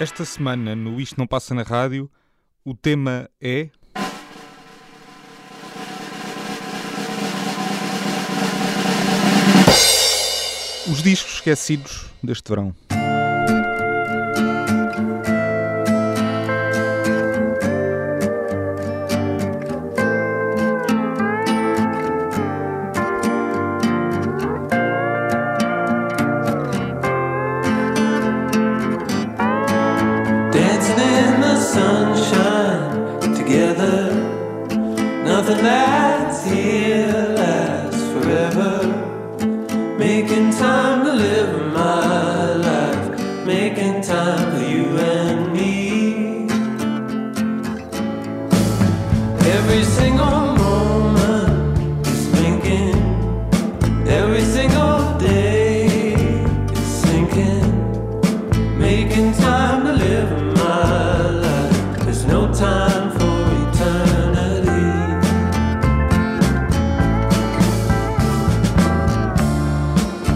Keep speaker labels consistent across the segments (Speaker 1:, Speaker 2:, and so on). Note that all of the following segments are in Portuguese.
Speaker 1: Esta semana, no Isto Não Passa na Rádio, o tema é. Os discos esquecidos deste verão.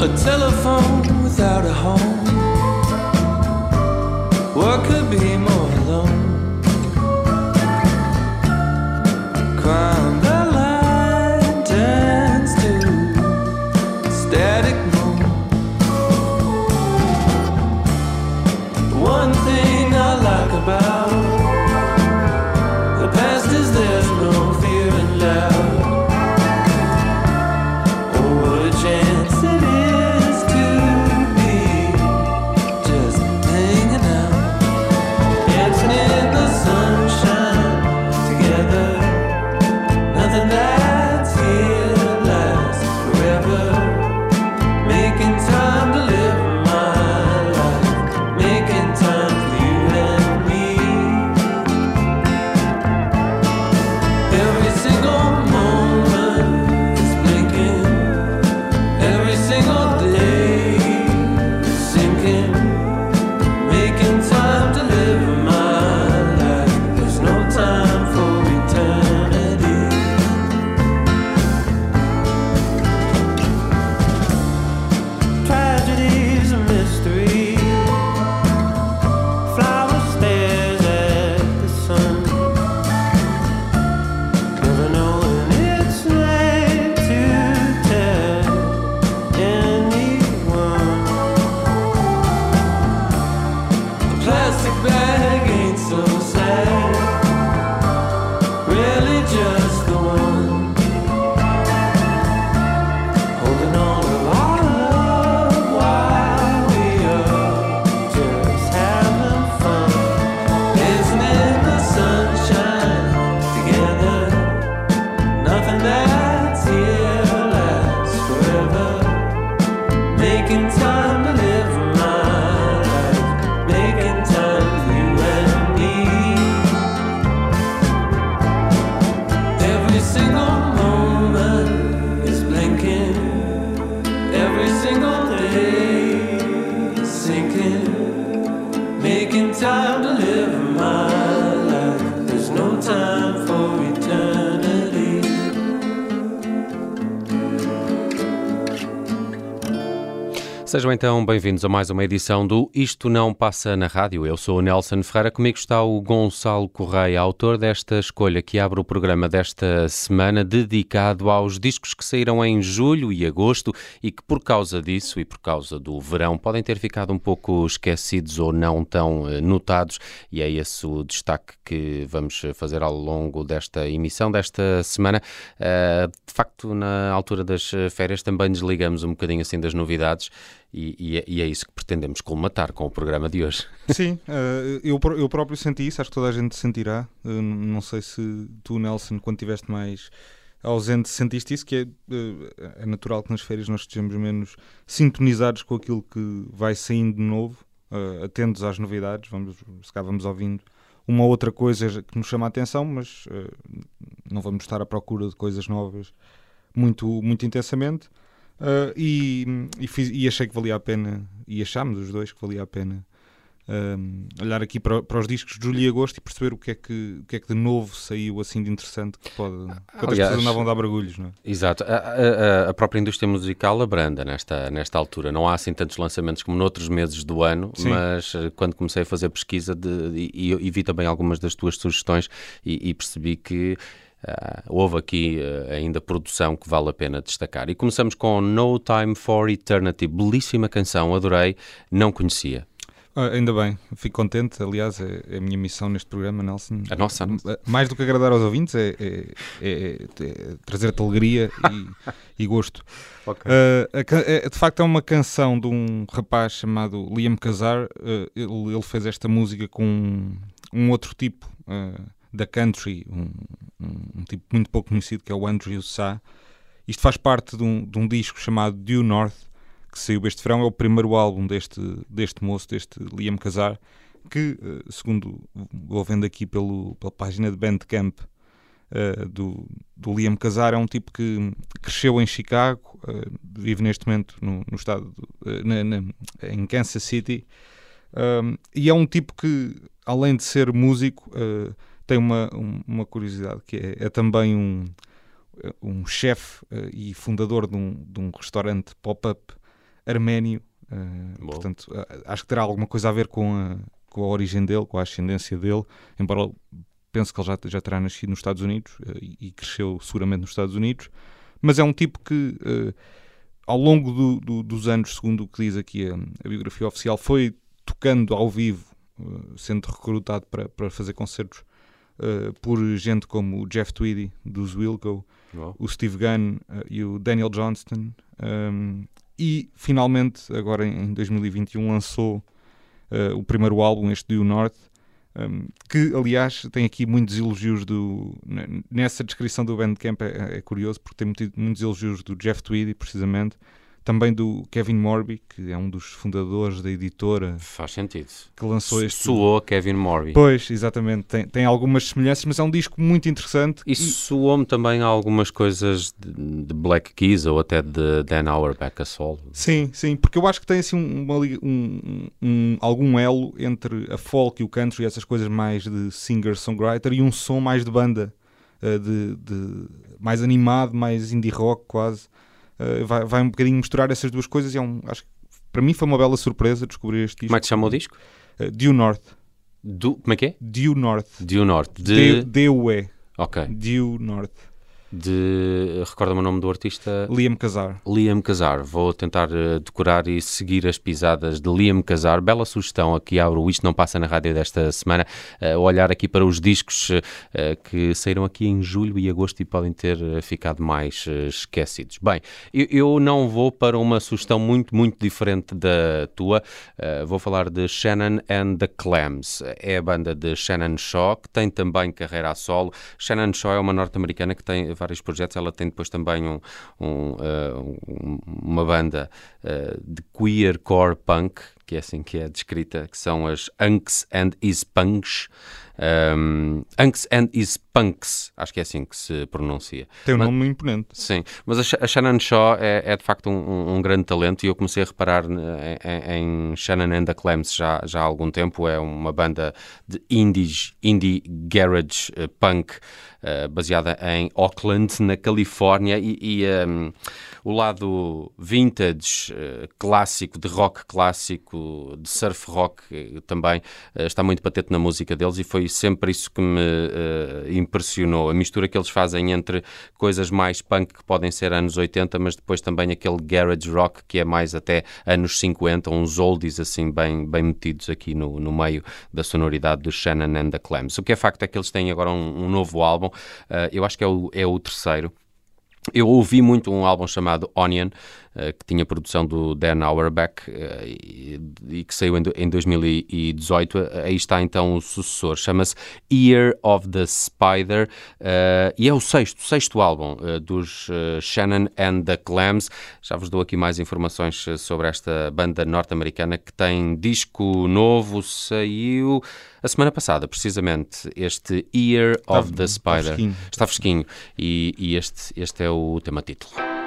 Speaker 2: A telephone without a home. What could be more alone? Crime
Speaker 3: Sejam então bem-vindos a mais uma edição do Isto Não Passa na Rádio. Eu sou o Nelson Ferreira, comigo está o Gonçalo Correia, autor desta escolha que abre o programa desta semana, dedicado aos discos que saíram em julho e agosto e que, por causa disso e por causa do verão, podem ter ficado um pouco esquecidos ou não tão eh, notados. E é esse o destaque que vamos fazer ao longo desta emissão, desta semana. Eh, de facto, na altura das férias também desligamos um bocadinho assim das novidades. E, e é, e é isso que pretendemos colmatar com o programa de hoje.
Speaker 1: Sim, eh, eu, eu próprio senti isso, acho que toda a gente sentirá. Eh, não sei se tu, Nelson, quando estiveste mais ausente, sentiste isso, que é, eh, é natural que nas férias nós estejamos menos sintonizados com aquilo que vai saindo de novo, atentos às novidades, vamos, se cá vamos ouvindo uma outra coisa que nos chama a atenção, mas não vamos estar à procura de coisas novas muito, muito intensamente. Uh, e, e, fiz- e achei que valia a pena, e achámos os dois que valia a pena um, olhar aqui para, para, os discos de julho e agosto e perceber o que é que, o que, é que de novo saiu assim de interessante que pode. Quantas pessoas andavam a dar barulhos, não é?
Speaker 3: Exato. A, a, a, própria indústria musical abranda nesta, nesta altura. Não há assim tantos lançamentos como noutros meses do ano, Sim. mas eh, quando comecei a fazer pesquisa de, e, e, vi também algumas das tuas sugestões e, e percebi que. Uh, houve aqui uh, ainda produção que vale a pena destacar. E começamos com No Time for Eternity, belíssima canção, adorei, não conhecia.
Speaker 1: Ah, ainda bem, fico contente. Aliás, é, é, a minha missão neste programa, Nelson.
Speaker 3: A nossa.
Speaker 1: Mais do que agradar aos ouvintes, é, é, é, é trazer-te alegria e, e gosto. Okay. Uh, de facto, é uma canção de um rapaz chamado Liam Casar. Uh, ele, ele, fez esta música com um, um outro tipo uh, da country, um, um, um, tipo muito pouco conhecido, que é o Andrew Sa. Isto faz parte de um, de um disco chamado Due North que saiu este verão, é o primeiro álbum deste, deste moço, deste Liam Casar, que, eh, segundo vou vendo aqui pelo, pela página de Bandcamp uh, do, do Liam Casar, é um tipo que cresceu em Chicago, uh, vive neste momento no, no estado, uh, na, na, em Kansas City, e é um tipo que, além de ser músico, tem uma, uma curiosidade, que é, é também um, um chefe e fundador de um, de um restaurante pop-up arménio. Uh, portanto, uh, acho que terá alguma coisa a ver com a, com a origem dele, com a ascendência dele, embora penso que ele já, já terá nascido nos Estados Unidos uh, e, e, cresceu seguramente nos Estados Unidos. Mas é um tipo que, ao longo do, do, dos anos, segundo o que diz aqui a, a biografia oficial, foi tocando ao vivo, sendo recrutado para, para fazer concertos por gente como o Jeff Tweedy, dos Wilco, o Steve Gunn e o Daniel Johnston. Um, e finalmente, agora em 2021, lançou uh, o primeiro álbum, este Due North, um, que aliás tem aqui muitos elogios do. Nessa descrição do Bandcamp é, é curioso porque tem muitos elogios do Jeff Tweedy, precisamente, também do Kevin Morby, que é um dos fundadores da editora.
Speaker 3: Faz sentido.
Speaker 1: Que lançou este.
Speaker 3: Soou Kevin Morby.
Speaker 1: Pois, exatamente. Tem, tem algumas semelhanças, mas é um disco muito interessante.
Speaker 3: E, e... soou-me também algumas coisas de, de, Black Keys ou até de Dan Auerbach a solo.
Speaker 1: Sim, sim, porque eu acho que tem assim uma, um, um, algum elo entre a folk e o country, essas coisas mais de singer-songwriter, e um som mais de banda. Eh, de, de mais animado, mais indie rock quase. Eh, vai, vai um bocadinho misturar essas duas coisas e é um, acho que para mim foi uma bela surpresa descobrir este disco.
Speaker 3: Como é que se chama o disco?
Speaker 1: Uh, Due North.
Speaker 3: Du, como é que é?
Speaker 1: Due North.
Speaker 3: Due North. De...
Speaker 1: D-U-E.
Speaker 3: Ok.
Speaker 1: Due North
Speaker 3: de. Recorda-me o nome do artista?
Speaker 1: Liam Casar.
Speaker 3: Liam Casar. Vou tentar uh, decorar e seguir as pisadas de Liam Casar. Bela sugestão aqui abro Isto Não Passa na Rádio desta semana. Uh, olhar aqui para os discos uh, que saíram aqui em julho e agosto e podem ter ficado mais esquecidos. Bem, eu, eu, não vou para uma sugestão muito, muito diferente da tua. vou falar de Shannon and the Clams. É a banda de Shannon Shaw, que tem também carreira a solo. Shannon Shaw é uma norte-americana que tem vários projetos. Ela tem depois também um, um, uh, uma banda uh, de queer core punk, que é assim que é descrita, que são as Unks and Is Punks. Um, Unks and Is Punks, acho que é assim que se pronuncia.
Speaker 1: Tem um mas, nome imponente.
Speaker 3: Sim, mas a, Shannon Shaw é, é de facto um, um, grande talento e eu comecei a reparar em, em Shannon and the Clams já, já há algum tempo. É uma banda de indies, indie garage uh, punk uh, baseada em Oakland, na Califórnia, e, e um, o lado vintage, uh, clássico, de rock clássico, de surf rock também está muito patente na música deles e foi sempre isso que me impressionou. A mistura que eles fazem entre coisas mais punk que podem ser anos 80, mas depois também aquele garage rock que é mais até anos 50, uns oldies assim bem, bem metidos aqui no, no meio da sonoridade do Shannon and the Clams. O que é facto é que eles têm agora um, um novo álbum, uh, eu acho que é o, é o terceiro. Eu ouvi muito um álbum chamado Onion, que tinha produção do Dan Auerbach uh, e, e, que saiu em, em 2018. Uh, aí está então o sucessor, chama-se Ear of the Spider e é o sexto, sexto álbum dos Shannon and the Clams. Já vos dou aqui mais informações sobre esta banda norte-americana que tem disco novo, saiu a semana passada, precisamente, este Ear of the Spider. Está fresquinho, está fresquinho e, e este, este é o tema título.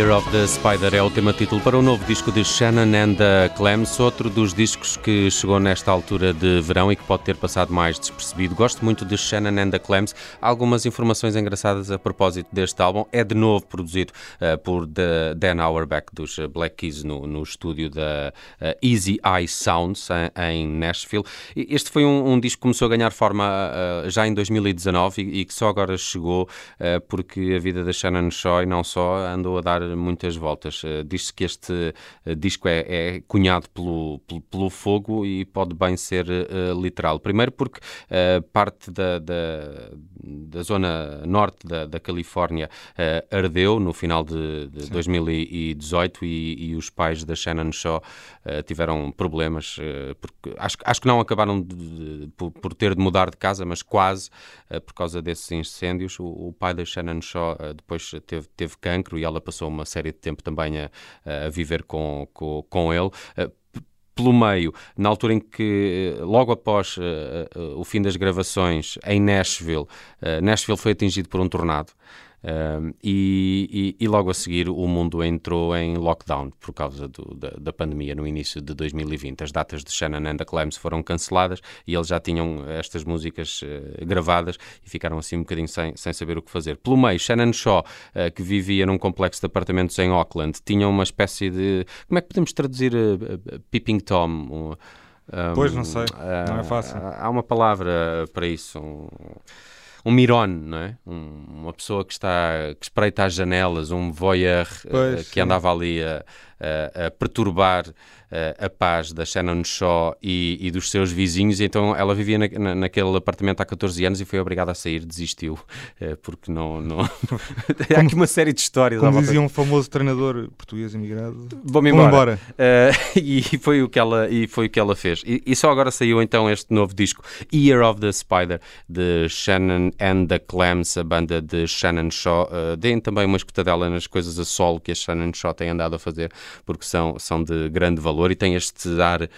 Speaker 3: Year of the Spider é o tema título para o novo disco de Shannon and the Clams, outro dos discos que chegou nesta altura de verão e que pode ter passado mais despercebido. Gosto muito de Shannon and the Clams. Algumas informações engraçadas a propósito deste álbum. É de novo produzido uh, por the Dan Auerbach dos Black Keys no, no estúdio da uh, Easy Eye Sounds em, em Nashville. Este foi um, um, disco que começou a ganhar forma uh, já em 2019 e, e, que só agora chegou porque a vida da Shannon Shaw não só andou a dar dar muitas voltas. Uh, Diz-se que este uh, disco é, é cunhado pelo, pelo, pelo, fogo e pode bem ser uh, literal. Primeiro porque parte da, da, da, zona norte da, da Califórnia ardeu no final de, de 2018 e, e, os pais da Shannon Shaw tiveram problemas, porque acho, acho que não acabaram de, de, por, por, ter de mudar de casa, mas quase por causa desses incêndios. O, o pai da Shannon Shaw depois teve, teve cancro e ela passou uma série de tempo também a, a viver com, com, com ele eh, pelo meio, na altura em que, eh, logo após uh, uh, o fim das gravações em Nashville, uh, Nashville foi atingido por um tornado. Uh, e, e, e, logo a seguir o mundo entrou em lockdown por causa do, da, da, pandemia no início de 2020. As datas de Shannon and the Clams foram canceladas e eles já tinham estas músicas uh, gravadas e ficaram assim um bocadinho sem, sem saber o que fazer. Pelo meio, Shannon Shaw, uh, que vivia num complexo de apartamentos em Auckland, tinha uma espécie de. Como é que podemos traduzir Peeping Tom? Um,
Speaker 1: pois, não sei, não é fácil.
Speaker 3: Há uma palavra para isso. Um, um mirone, não é? Um, uma pessoa que está que espreita as janelas, um voyeur uh, que andava ali a, a, perturbar a paz da Shannon Shaw e, e, dos seus vizinhos. E então ela vivia na, na, naquele apartamento há 14 anos e foi obrigada a sair, desistiu, uh, porque não. não... Há aqui uma série de histórias.
Speaker 1: Como dizia um famoso treinador português imigrado:
Speaker 3: Vou-me embora. embora. Uh, e, foi o que ela, e foi o que ela fez. E, e, só agora saiu então este novo disco, Year of the Spider, de Shannon and the Clams, a banda de Shannon Shaw. Uh, deem também uma escutadela nas coisas a solo que a Shannon Shaw tem andado a fazer, porque são, são de grande valor e tem este ar uh,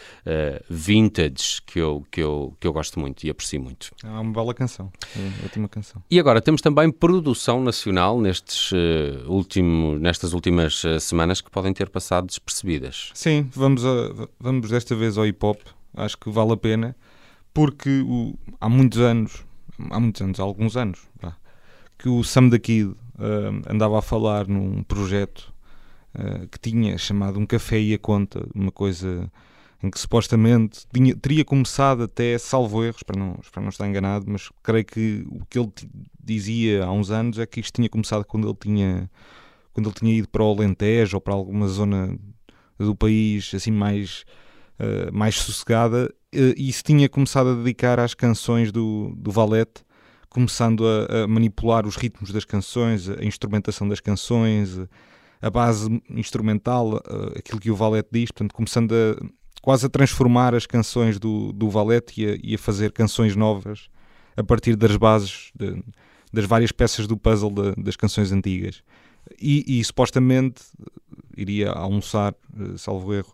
Speaker 3: vintage que eu, que, eu, que eu gosto muito e aprecio muito.
Speaker 1: É uma bela canção, é ótima canção.
Speaker 3: E agora temos também produção nacional nestes, uh, último, nestas últimas uh, semanas que podem ter passado despercebidas.
Speaker 1: Sim, vamos, a, vamos desta vez ao hip hop, acho que vale a pena, porque o, há muitos anos, há muitos anos, há alguns anos, que o Sam da Kid andava a falar num projeto uh, que tinha chamado Um Café e a Conta, uma coisa em que supostamente tinha, teria começado até, salvo erros, para não, para não estar enganado, mas creio que o que ele dizia há uns anos é que isto tinha começado quando ele tinha, quando ele tinha ido para o Alentejo ou para alguma zona do país assim mais, uh, mais sossegada uh, e se tinha começado a dedicar às canções do, do Valete, começando a, a manipular os ritmos das canções, a instrumentação das canções, a base instrumental, uh, aquilo que o Valete diz, portanto, começando a quase a transformar as canções do, do Valete e a, e a fazer canções novas a partir das bases, de, das várias peças do puzzle de, das canções antigas. E, e, supostamente iria almoçar, uh, salvo erro,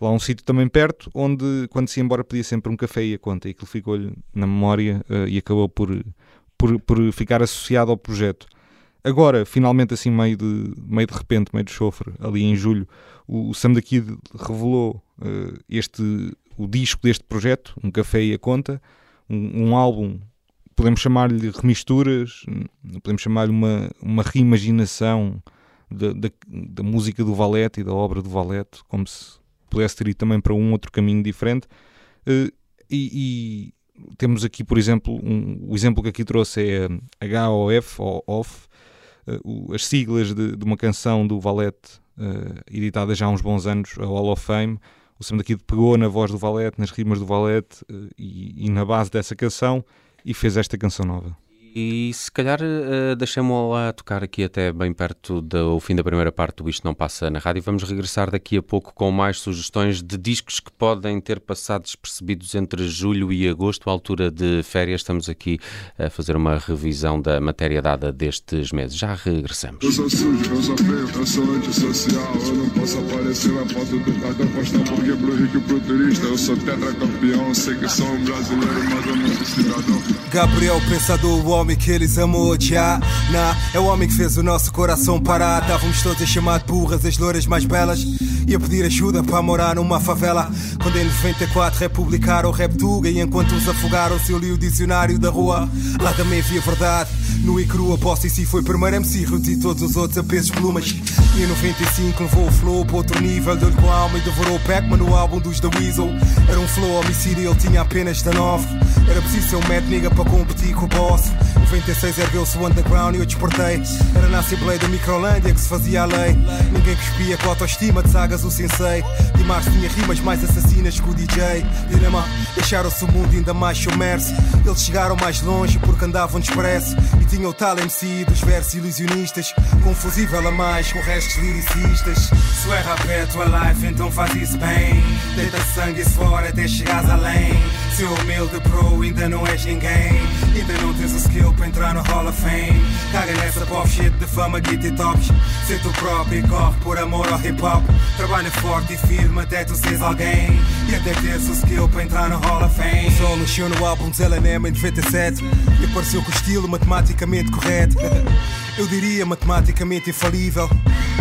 Speaker 1: lá a um sítio também perto, onde quando se ia embora pedia sempre um café e a conta, e aquilo ficou-lhe na memória e acabou por, por, por ficar associado ao projeto. Agora, finalmente, assim, meio de, meio de repente, meio de chofre, ali em julho, o, Sam da Kid revelou uh, este, o disco deste projeto, Um Café e a Conta, um, um álbum, podemos chamar-lhe remisturas, podemos chamar-lhe uma, uma reimaginação da, da, da, música do Valete e da obra do Valete, como se pudesse ter ido também para um outro caminho diferente. Uh, e, e, temos aqui, por exemplo, um, o exemplo que aqui trouxe é HOF, ou OFF, uh, as siglas de, de, uma canção do Valete, uh, editada já há uns bons anos, a Hall of Fame. O Sam daqui pegou na voz do Valete, nas rimas do Valete uh, e, e na base dessa canção e fez esta canção nova.
Speaker 3: E se calhar uh, deixamos lá tocar aqui até bem perto do fim da primeira parte do Isto Não Passa na Rádio. Vamos regressar daqui a pouco com mais sugestões de discos que podem ter passado despercebidos entre julho e agosto, à altura de férias. Estamos aqui a fazer uma revisão da matéria dada destes meses. Já regressamos. Eu sou sujo, eu sou feio, eu sou antissocial. Eu não posso aparecer na foto do cartão postal porque pro rico e pro turista eu sou tetracampeão. Sei que sou um brasileiro, mas eu não sou cidadão. Gabriel Pensador
Speaker 4: homem que eles amou já. Nah, é o homem que fez o nosso coração parar. Estávamos todos a chamar de burras as louras mais belas. E a pedir ajuda para morar numa favela. Quando em 94 republicaram o rap tuga. E enquanto uns afogaram-se, eu li o dicionário da rua. Lá também havia verdade. No e crua, posse e si foi primeiro MC. Reduzi todos os outros a pesos plumas. E em 95 levou o flow para outro nível. Deu-lhe com a alma e devorou o Pac-Man no álbum dos The Weasel. Era um flow homicídio, ele tinha apenas 19. Era preciso ser um mad nigga para competir com o boss. 96 ergueu-se o underground e eu despertei. Era na Assembleia da Microlândia que se fazia a lei. Ninguém cuspia com a autoestima de sagas o sensei. Dimars tinha rimas mais assassinas que o DJ. Dinama, deixaram-se o mundo ainda mais submerso. Eles chegaram mais longe porque andavam expresso. E tinham o tal MC dos versos ilusionistas. Confusível a mais com restos lyricistas. Se é rapé tua life, então faz isso bem. Deita sangue fora até chegares além. Seu humilde pro, ainda não és ninguém. Ainda não tens o skill para entrar no Hall of Fame. Caga nessa pop shit de fama, e tops. Ser tu próprio e corre por amor ao hip hop. Trabalha forte e firme até tu seres alguém. E até teres o skill para entrar no Hall of Fame. O sol nasceu no álbum de LNM em 97 e apareceu com o estilo matematicamente correto. Eu diria matematicamente infalível.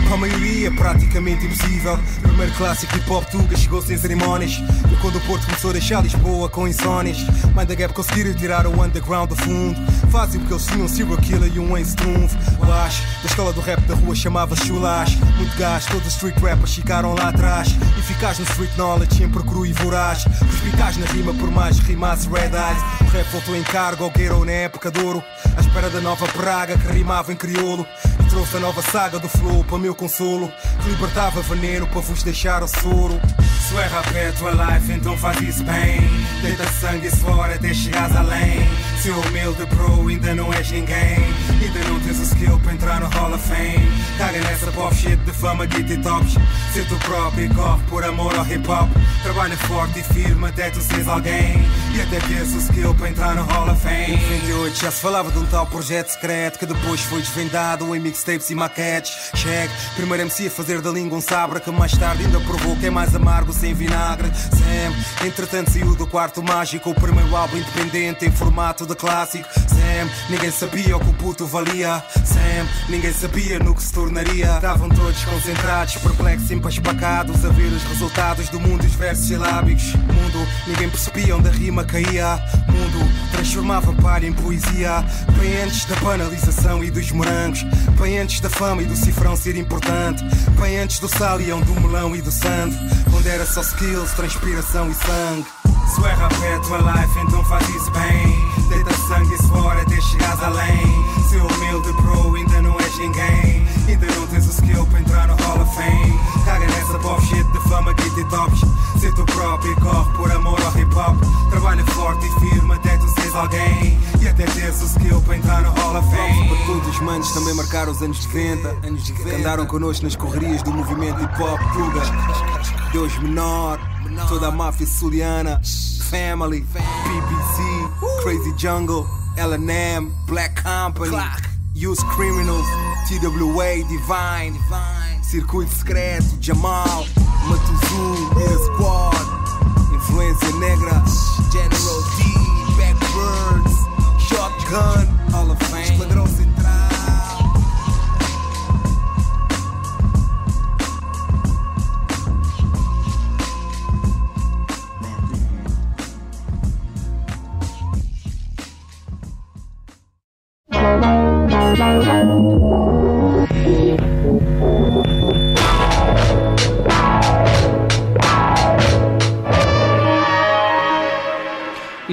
Speaker 4: Para a maioria, praticamente impossível. Primeiro clássico hip hop Tuga chegou sem cerimónias. E quando o Porto começou a deixar Lisboa com insónias. Mind the Gap conseguiram tirar o underground do fundo. Fazem porque eles tinham um serial killer e um Ace Trunf. O Ash, da escola do rap da rua, chamava-se Chulash. Muito gás, todos os street rappers ficaram lá atrás. Eficaz no street knowledge, sempre cru e voraz. Perspicaz na rima, por mais rimasse Red Eyes. O rap voltou em cargo ao Ghetto na época de ouro. À espera da nova praga que rimava em crioulo. Trouxe a nova saga do flow para meu consolo. Que libertava veneno para vos deixar o soro. Se é rapé tua life, então faz isso bem. Deita sangue e fora até chegares além. Seu humilde pro, ainda não és ninguém. Ainda não tens o skill para entrar no Hall of Fame. Caga nessa pop shit de fama, guita e tops. Ser tu próprio e corre por amor ao hip hop. Trabalha forte e firme até tu seres alguém. E até teres o skill para entrar no Hall of Fame. Em 98 já se falava de um tal projeto secreto que depois foi desvendado em mixtapes e maquetes. Chegue, primeiro MC a fazer da língua um sabre que mais tarde ainda provou que é mais amargo sem vinagre. Sam, entretanto saiu do quarto mágico, o primeiro álbum independente em formato de clássico. Sam, ninguém sabia o que o puto valia. Sam, ninguém sabia no que se tornaria. Estavam todos concentrados, perplexos, empaspacados a ver os resultados do mundo e os versos silábicos. Mundo, ninguém percebia onde a rima caía. Mundo, transformava palha em poesia. Bem antes da banalização e dos morangos. Bem antes da fama e do cifrão ser importante. Bem antes do salião, do melão e do sand. Onde era só skills, transpiração e sangue. Se é rapé tua life, então faz isso bem. Deita sangue e fora até chegares além. Seu humilde pro, ainda não és ninguém. Ainda não tens o skill para entrar no Hall of Fame. Caga nessa pop shit de fama, guita e tops. Ser tu próprio e corre por amor ao hip hop. Trabalha forte e firme até tu seres alguém. E até teres o skill para entrar no Hall of Fame. Para todos os manos também marcaram os anos 90. Anos de que andaram connosco nas correrias do movimento hip hop Tuga. Deus menor, toda a máfia suliana. Family, BBC, Crazy Jungle, LNM, Black Company, Use Criminals, TWA, Divine, Divine. Circuito Secreto, Jamal, Matuzu, Beer Squad, Influência Negra, General D, Backbirds, Shotgun, Hall of Fame,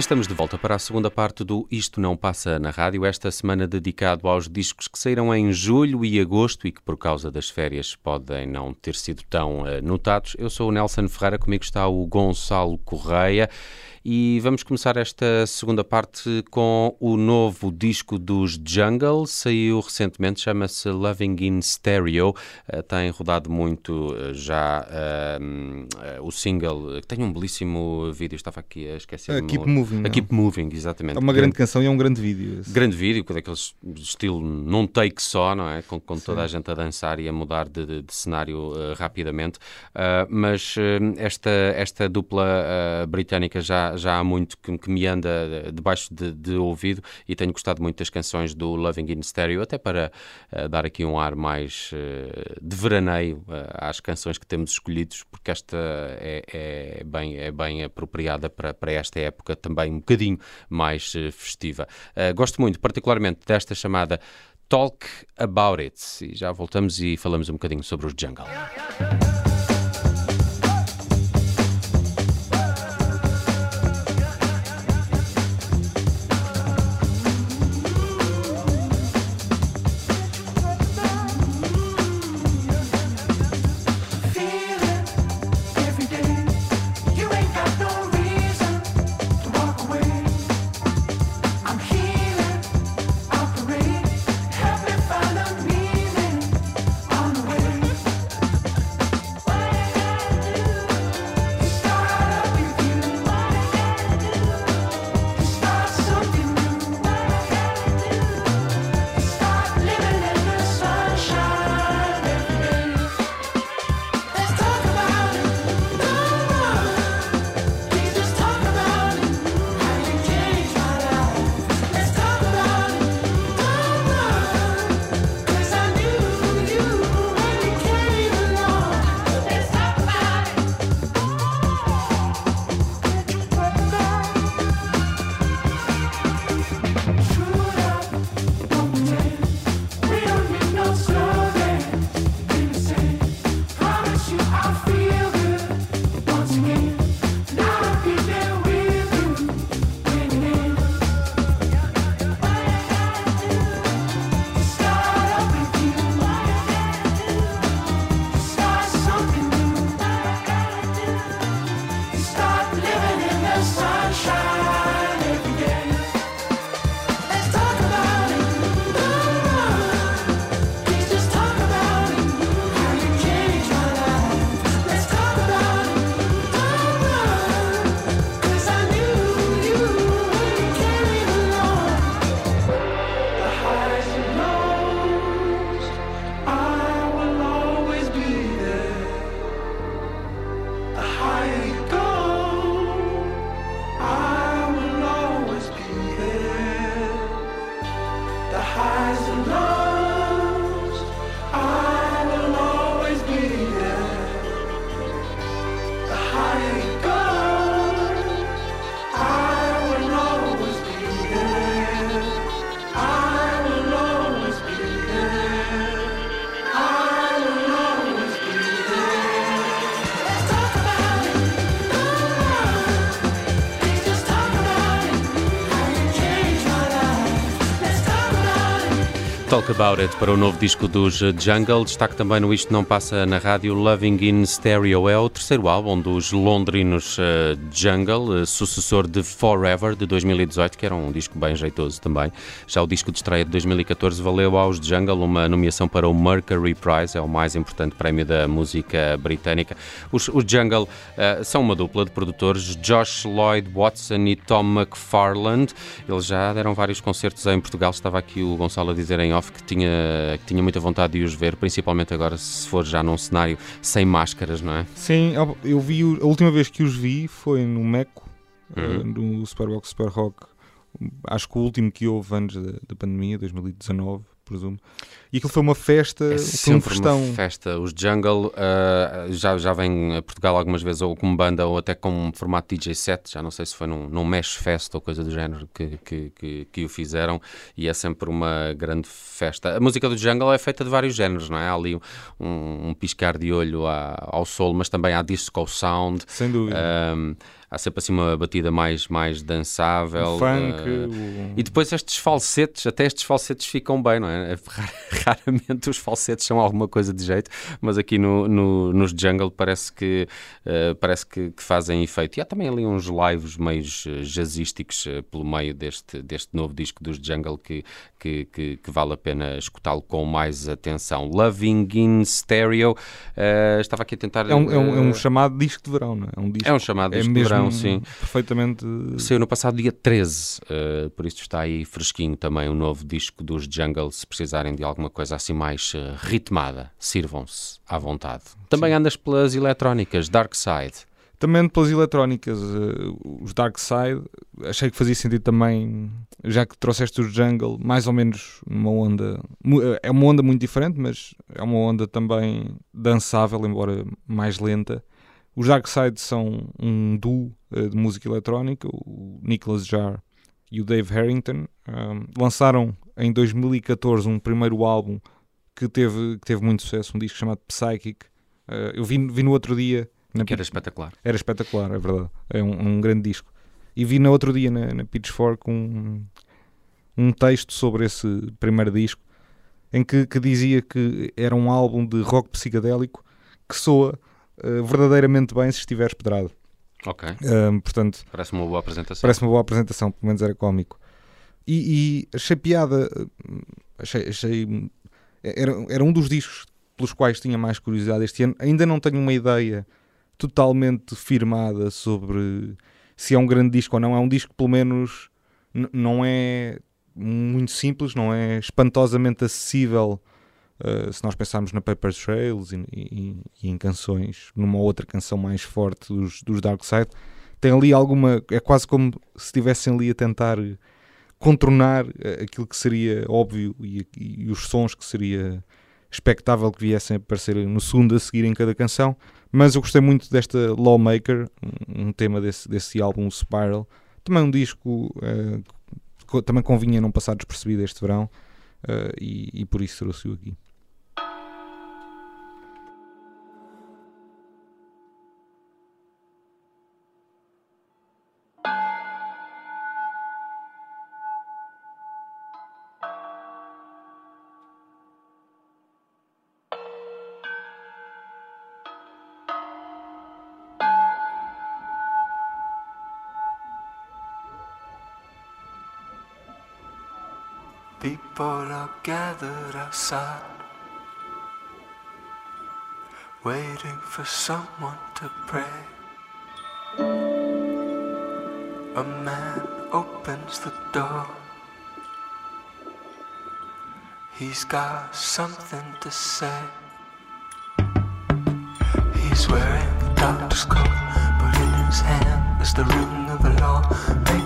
Speaker 3: estamos de volta para a segunda parte do Isto Não Passa na Rádio, esta semana dedicado aos discos que saíram em julho e agosto e que por causa das férias podem não ter sido tão eh, notados. Eu sou o Nelson Ferreira, comigo está o Gonçalo Correia e vamos começar esta segunda parte com o novo disco dos Jungle, saiu recentemente, chama-se Loving in Stereo, Eh, tem rodado muito eh, já eh, o single, que tem um belíssimo vídeo, estava aqui a esquecer
Speaker 1: A Keep Moving.
Speaker 3: A? Keep Moving, exatamente.
Speaker 1: É uma grande canção e é um grande vídeo. esse.
Speaker 3: grande vídeo, com daqueles estilo num take só, não é? Com, com toda a gente a dançar e a mudar de, de- de cenário rapidamente. Mas esta, esta dupla britânica já, já há muito que, que me anda eh, debaixo de, de ouvido e tenho gostado muito das canções do Loving in Stereo, até para ah, dar aqui um ar mais eh, de veraneio ah, às canções que temos escolhidos, porque esta é, é bem, é bem apropriada para, para esta época também um bocadinho mais festiva. Uh, gosto muito, particularmente, desta chamada Talk About It. E já voltamos e falamos um bocadinho sobre os Jungle.
Speaker 2: Talk About It
Speaker 3: para o novo disco dos Jungle. Destaque também no Isto Não Passa na Rádio. Loving in Stereo é o terceiro álbum dos londrinos eh, Jungle, eh, sucessor de Forever de 2018, que era um disco bem jeitoso também. Já o disco de estreia de 2014 valeu aos Jungle uma nomeação para o Mercury Prize, é o mais importante prémio da música britânica. Os, os Jungle eh, são uma dupla de produtores, Josh Lloyd Watson e Tom McFarland. Eles já deram vários concertos em Portugal. Estava aqui o Gonçalo a dizer em off que tinha, que tinha muita vontade de os ver, principalmente agora se for já num cenário sem máscaras, não é?
Speaker 1: Sim, eu vi, a última vez que os vi foi no Meco,
Speaker 3: Uhum.
Speaker 1: eh, no Superbox Super Rock. Acho que o último que houve antes da, da pandemia, 2019, presumo. E aquilo foi uma festa,
Speaker 3: É
Speaker 1: foi um
Speaker 3: sempre
Speaker 1: festão.
Speaker 3: uma festa. Os Jungle ah, já, já vêm a Portugal algumas vezes, ou como banda, ou até com um formato DJ set. Já não sei se foi num, num Mesh Fest ou coisa do género que, que, que, que o fizeram. E é sempre uma grande festa. A música do Jungle é feita de vários géneros, não é? Há ali um, um piscar de olho à- ao sol, mas também há disco sound.
Speaker 1: Sem dúvida.
Speaker 3: Ahm, há sempre assim uma batida mais, mais dançável.
Speaker 1: o funk,
Speaker 3: ah,
Speaker 1: o-
Speaker 3: e depois estes falsetes, até estes falsetes ficam bem, não é? Raramente os falsetes são alguma coisa de jeito, mas aqui no, no- nos Jungle parece que eh, parece que, que fazem efeito. E há também ali uns lives meio eh, jazzísticos eh, pelo meio deste, deste novo disco dos Jungle que, que, que, que vale a pena escutá-lo com mais atenção. Loving in Stereo. eh, estava aqui a tentar.
Speaker 1: é, um, é um- é um chamado disco de verão, não é? É um, disco,
Speaker 3: é um chamado
Speaker 1: é
Speaker 3: disco de verão, sim.
Speaker 1: perfeitamente.
Speaker 3: Saiu no passado dia 13, eh, por isso está aí fresquinho também o novo disco dos Jungle. Se precisarem de alguma coisa assim mais eh, ritmada, sirvam-se à vontade. Também andas pelas eletrónicas, Dark Side.
Speaker 1: Também pelas eletrónicas, eh, os Dark Side, achei que fazia sentido também, já que trouxeste os Jungle, mais ou menos numa onda. mu- É uma onda muito diferente, mas é uma onda também dançável, embora mais lenta. Os Dark Side são um duo eh, de música eletrónica, o Nicholas Jarre e o Dave Harrington. Um, lançaram em 2014 um primeiro álbum que teve, que teve muito sucesso, um disco chamado Psychic. Eh, eu vi, vi no outro dia. Na
Speaker 3: Que era espetacular.
Speaker 1: era espetacular, é verdade. É um, um grande disco. E vi no outro dia na, na Pitchfork um, um texto sobre esse primeiro disco em que, que dizia que era um álbum de rock psicadélico que soa eh, verdadeiramente bem se estiver pedrado.
Speaker 3: Ok,
Speaker 1: Ahm, portanto,
Speaker 3: parece uma boa apresentação.
Speaker 1: parece uma boa apresentação, pelo menos era cómico. E, e achei piada, eh, achei, achei era, era um dos discos pelos quais tinha mais curiosidade este ano. Ainda não tenho uma ideia totalmente firmada sobre se é um grande disco ou não. É um disco que, pelo menos, não é muito simples, não é espantosamente acessível. Eh, se nós pensarmos na Paper Trails e, e- e em canções, numa outra canção mais forte dos, dos Dark Side, tem ali alguma. É quase como se estivessem ali a tentar contornar eh, aquilo que seria óbvio e, e os sons que seria expectável que viessem a aparecer no segundo a seguir em cada canção. Mas eu gostei muito desta Lawmaker, um um tema desse, desse álbum, Spiral. Também um disco eh, que também convinha não passar despercebido este verão eh, e, e por isso trouxe-o aqui.
Speaker 5: People are gathered outside, waiting for someone to pray. A man opens the door. He's got something to say. He's wearing a doctor's coat, but in his hand is the ring of a lawmaker.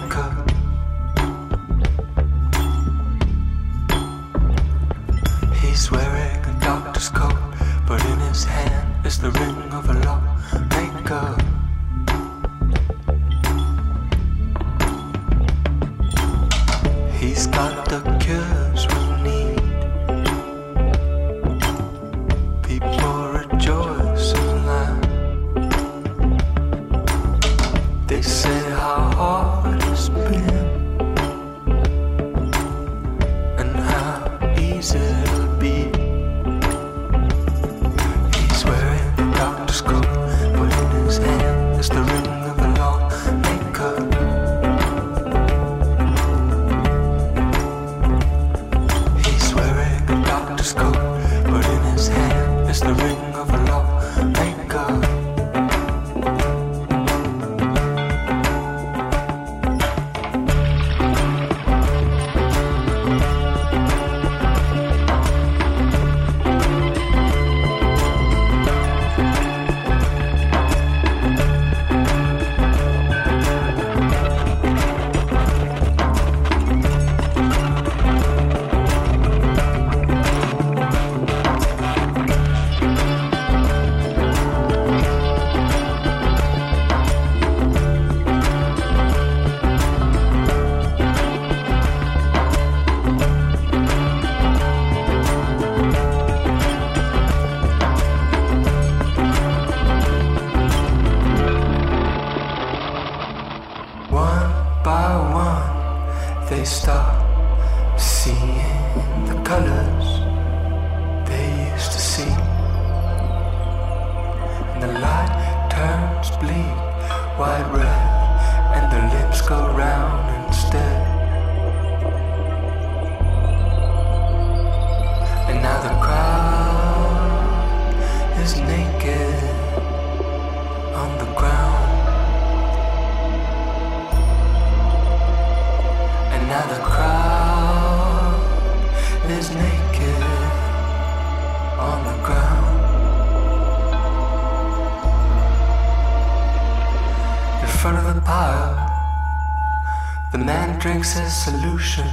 Speaker 5: His
Speaker 2: solution,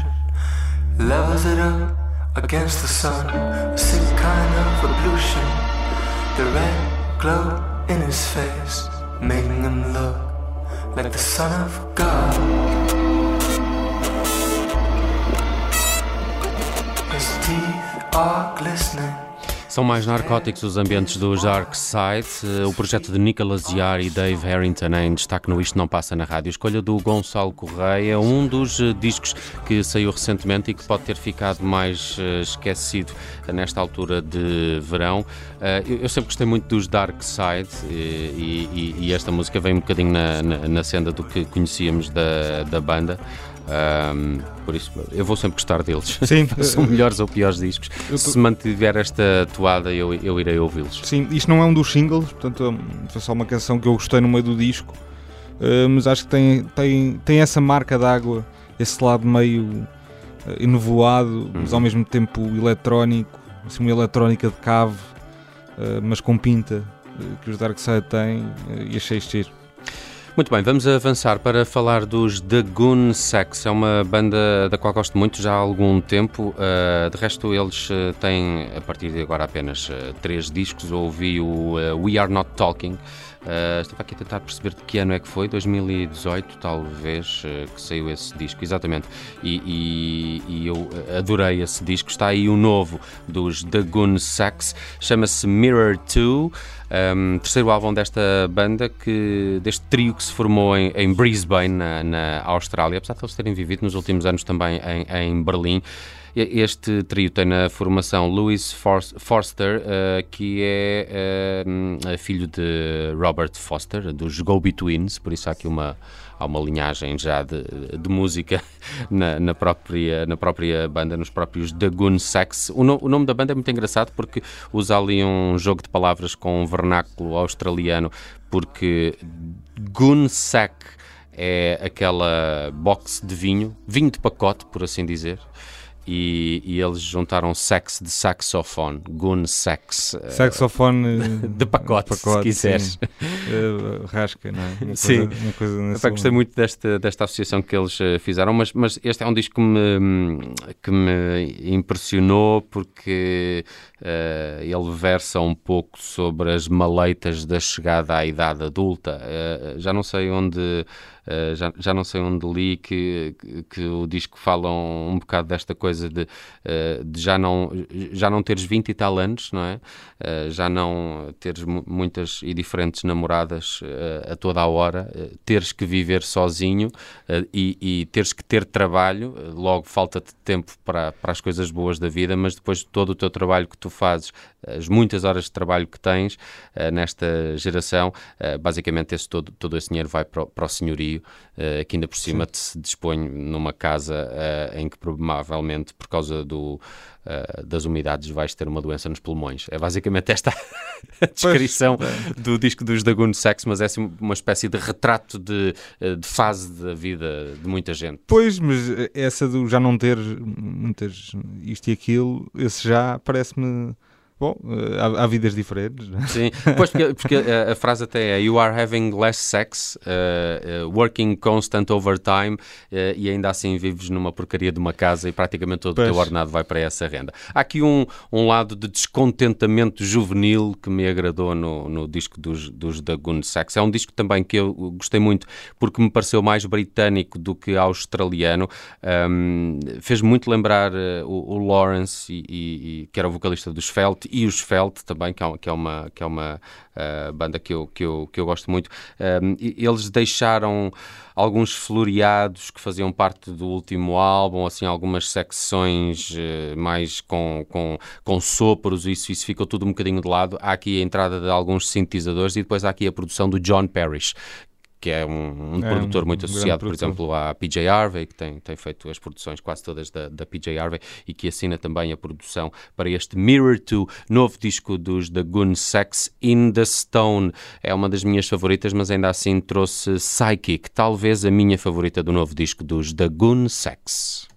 Speaker 2: levels it up against the sun. A sick kind of ablution. The red glow in his face, making him look like the son of God. His teeth are glistening.
Speaker 3: São mais narcóticos os ambientes do Dark Side. O projeto de Nicholas Yar e Dave Harrington em destaque no Isto Não Passa na Rádio. Escolha do Gonçalo Correia, um dos eh, discos que saiu recentemente e que pode ter ficado mais eh, esquecido nesta altura de verão. Eh, Eu sempre gostei muito dos Dark Side e, e- e esta música vem um bocadinho na, na, na senda do que conhecíamos da, da banda. Ahm, por isso, eu vou sempre gostar deles.
Speaker 1: Sim,
Speaker 3: São melhores ou piores discos. Se mantiver esta toada, eu, eu irei ouvi-los.
Speaker 1: Sim, isto não é um dos singles, portanto hum, foi só uma canção que eu gostei no meio do disco, uh, mas acho que tem, tem, tem essa marca d'água, esse lado meio uh, enovoado, mas ao mesmo tempo eletrónico, assim, uma eletrónica de cave, uh, mas com pinta, uh, que os Dark Side têm, e achei isto giro.
Speaker 3: Muito bem, vamos avançar para falar dos The Goon Sex. É uma banda da qual gosto muito já há algum tempo. Uh, de resto, eles uh, têm, a partir de agora, apenas uh, três discos. Ouvi o uh, We Are Not Talking. Uh, estava aqui a tentar perceber de que ano é que foi, 2018 talvez, uh, que saiu esse disco, exatamente. E, e- e eu adorei esse disco. Está aí o novo dos The Goon Sex, chama-se Mirror 2. Um, terceiro álbum desta banda, que, deste trio que se formou em, em Brisbane, na, na Austrália, apesar de eles terem vivido nos últimos anos também em, em Berlim. E- Este trio tem na formação Louis For- Forster, eh, que é eh, filho de Robert Foster, dos Go-Betweens, por isso há aqui uma, há uma linhagem já de, de música na, na própria, na própria banda, nos próprios The Goon Sex. O, no- o nome da banda é muito engraçado porque usa ali um jogo de palavras com um vernáculo australiano, porque Goon Sack é aquela box de vinho, vinho de pacote, por assim dizer. E, e eles juntaram sex de saxofone, goon sex, eh,
Speaker 1: Saxofone uh,
Speaker 3: de pacote, se quiseres.
Speaker 1: sim. Uh, rasca, não é? Uma
Speaker 3: Sim.
Speaker 1: Coisa, uma coisa
Speaker 3: Epá, gostei muito desta, desta associação que eles eh, fizeram, mas, mas este é um disco que me, que me impressionou porque eh, ele versa um pouco sobre as maleitas da chegada à idade adulta. Eh, já não sei onde. Eh, já, já não sei onde li que, que, que o disco fala um, um bocado desta coisa de, eh, de já, não, já não teres 20 e tal anos, não é? Eh, já não teres mu- muitas e diferentes namoradas a toda a hora, teres que viver sozinho e, e teres que ter trabalho, logo falta-te tempo para, para as coisas boas da vida, mas depois de todo o teu trabalho que tu fazes, as muitas horas de trabalho que tens eh, nesta geração, eh, basicamente esse todo, todo esse dinheiro vai para o, para o senhorio, eh, que ainda por cima te se dispõe numa casa em que provavelmente por causa do, das umidades vais ter uma doença nos pulmões. É basicamente esta a descrição do disco dos Dagoon Sex, mas é assim uma espécie de retrato de, de fase da vida de muita gente.
Speaker 1: Pois, mas essa do já não ter muitas isto e aquilo, esse já parece-me. Bom, eh, há, há vidas diferentes. não é?
Speaker 3: Sim, pois porque, porque a, a frase até é You are having less sex, uh, uh, working constant overtime uh, e ainda assim vives numa porcaria de uma casa e praticamente todo o teu
Speaker 1: Pois.
Speaker 3: ordenado vai para essa renda. Há aqui um, um lado de descontentamento juvenil que me agradou no, no disco dos, dos The Goon Sex. É um disco também que eu gostei muito porque me pareceu mais britânico do que australiano. Um, fez muito lembrar o, o Lawrence, e, e- e- que era o vocalista dos Felt, e os Felt também, que é, uma- que é uma, que é uma uh, banda que eu, que, eu, que eu gosto muito. Um, e- eles deixaram alguns floreados que faziam parte do último álbum, assim, algumas secções eh, mais com, com, com sopros, isso, isso ficou tudo um bocadinho de lado. Há aqui a entrada de alguns sintetizadores e depois há aqui a produção do John Parrish, que é um, um
Speaker 1: É,
Speaker 3: produtor muito
Speaker 1: um
Speaker 3: associado, por
Speaker 1: produtor.
Speaker 3: exemplo, à PJ Harvey, que tem, tem feito as produções quase todas da, da PJ Harvey e que assina também a produção para este Mirror 2, novo disco dos The Goon Sex in the Stone. É uma das minhas favoritas, mas ainda assim trouxe Psychic, talvez a minha favorita do novo disco dos The Goon Sex.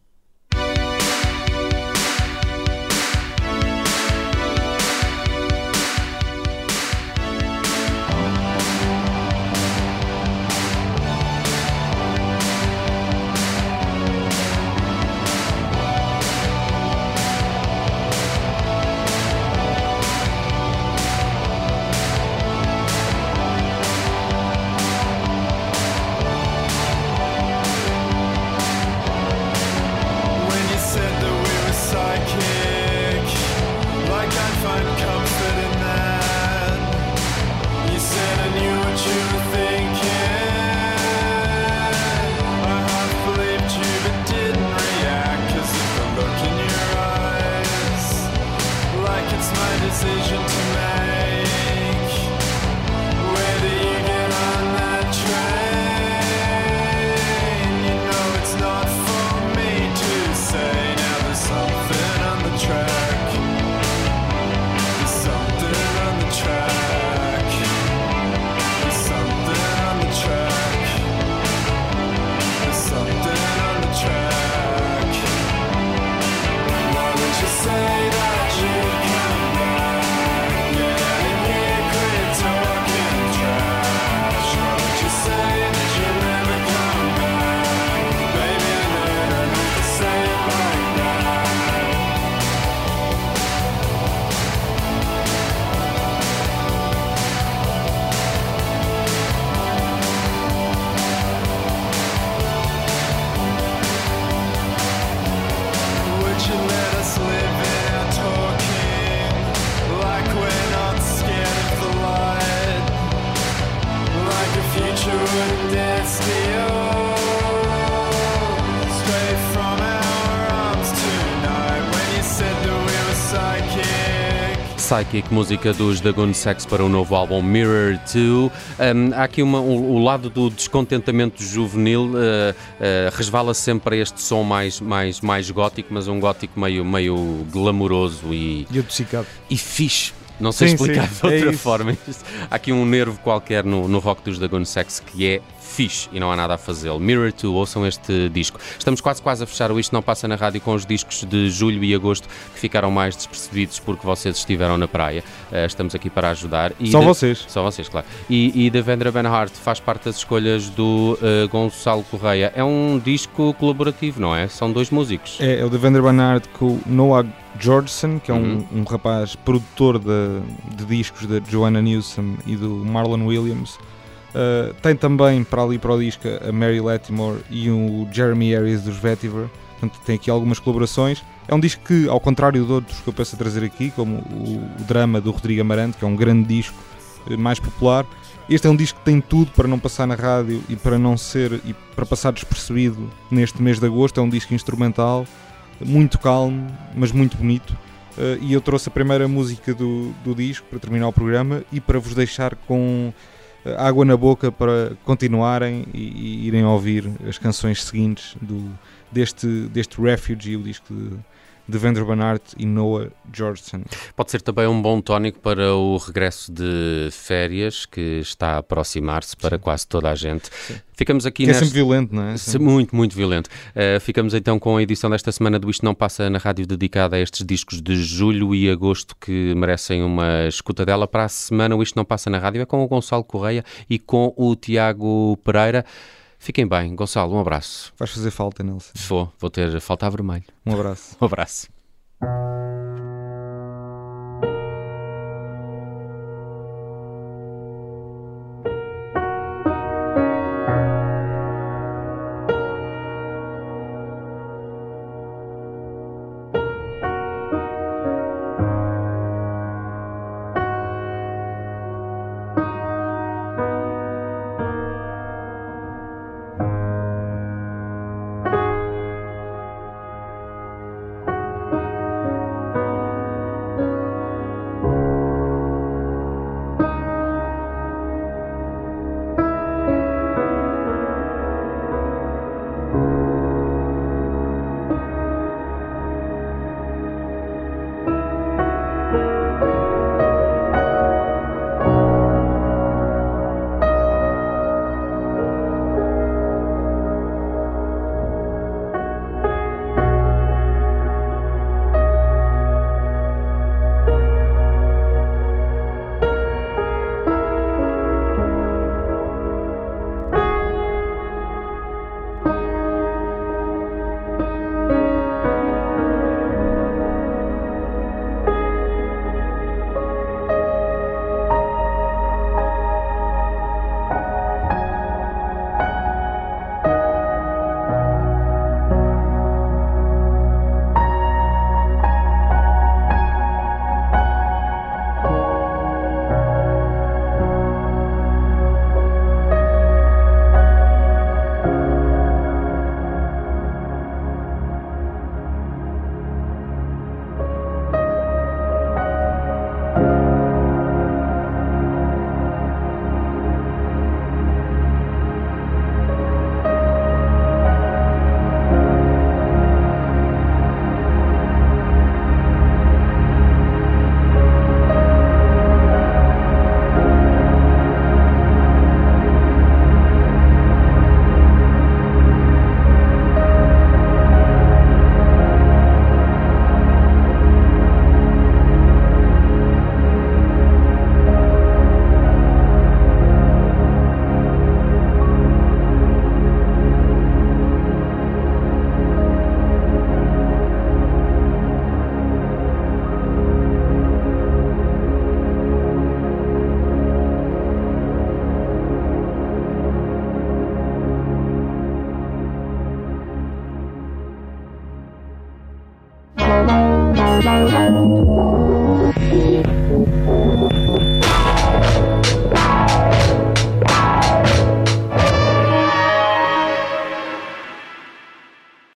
Speaker 2: Psychic,
Speaker 3: música dos Dagon Sex para o novo álbum Mirror 2. Um, há aqui uma- o, o lado do descontentamento juvenil, uh, uh, resvala sempre para este som mais, mais, mais gótico, mas um gótico meio, meio glamouroso e,
Speaker 1: E adocicado.
Speaker 3: e fixe. Não sei
Speaker 1: Sim,
Speaker 3: explicar
Speaker 1: sim,
Speaker 3: de outra
Speaker 1: é
Speaker 3: forma. Há aqui um nervo qualquer no, no rock dos Dagon Sex que é fixe e não há nada a fazê-lo. Mirror 2, ouçam este disco. Estamos quase quase a fechar o Isto Não Passa na Rádio com os discos de julho e agosto que ficaram mais despercebidos porque vocês estiveram na praia. Eh, estamos aqui para ajudar. E
Speaker 1: Só
Speaker 3: de-
Speaker 1: vocês.
Speaker 3: Só vocês, claro. E, e Devendra Banhart faz parte das escolhas do eh, Gonçalo Correia. É um disco colaborativo, não é? São dois músicos.
Speaker 1: É, é o Devendra Banhart com o Noah Georgeson, que é um,
Speaker 3: Uhum.
Speaker 1: um rapaz produtor de, de discos da Joanna Newsom e do Marlon Williams. Uh, tem também para ali para o disco a Mary Latimore e o Jeremy Harris dos Vetiver. Portanto, tem aqui algumas colaborações. É um disco que, ao contrário de outros que eu penso a trazer aqui, como o, o drama do Rodrigo Amarante, que é um grande disco eh, mais popular, este é um disco que tem tudo para não passar na rádio e para não ser e para passar despercebido neste mês de agosto. É um disco instrumental, muito calmo, mas muito bonito. Uh, e eu trouxe a primeira música do, do disco para terminar o programa e para vos deixar com água na boca para continuarem e, e irem ouvir as canções seguintes do, deste, deste Refugee, o disco de, de Vendra Banhart e Noah Georgeson.
Speaker 3: Pode ser também um bom tónico para o regresso de férias que está a aproximar-se para quase toda a gente. Ficamos aqui
Speaker 1: Que é
Speaker 3: nesta...
Speaker 1: sempre violento, não é?
Speaker 3: Muito, muito violento. Uh, ficamos então com a edição desta semana do Isto Não Passa na Rádio dedicada a estes discos de julho e agosto que merecem uma escutadela. Para a semana o Isto Não Passa na Rádio é com o Gonçalo Correia e com o Tiago Pereira. Fiquem bem. Gonçalo, um abraço.
Speaker 1: Vais fazer falta, Nelson.
Speaker 3: Vou, vou ter falta vermelho.
Speaker 1: Um abraço.
Speaker 3: Um abraço.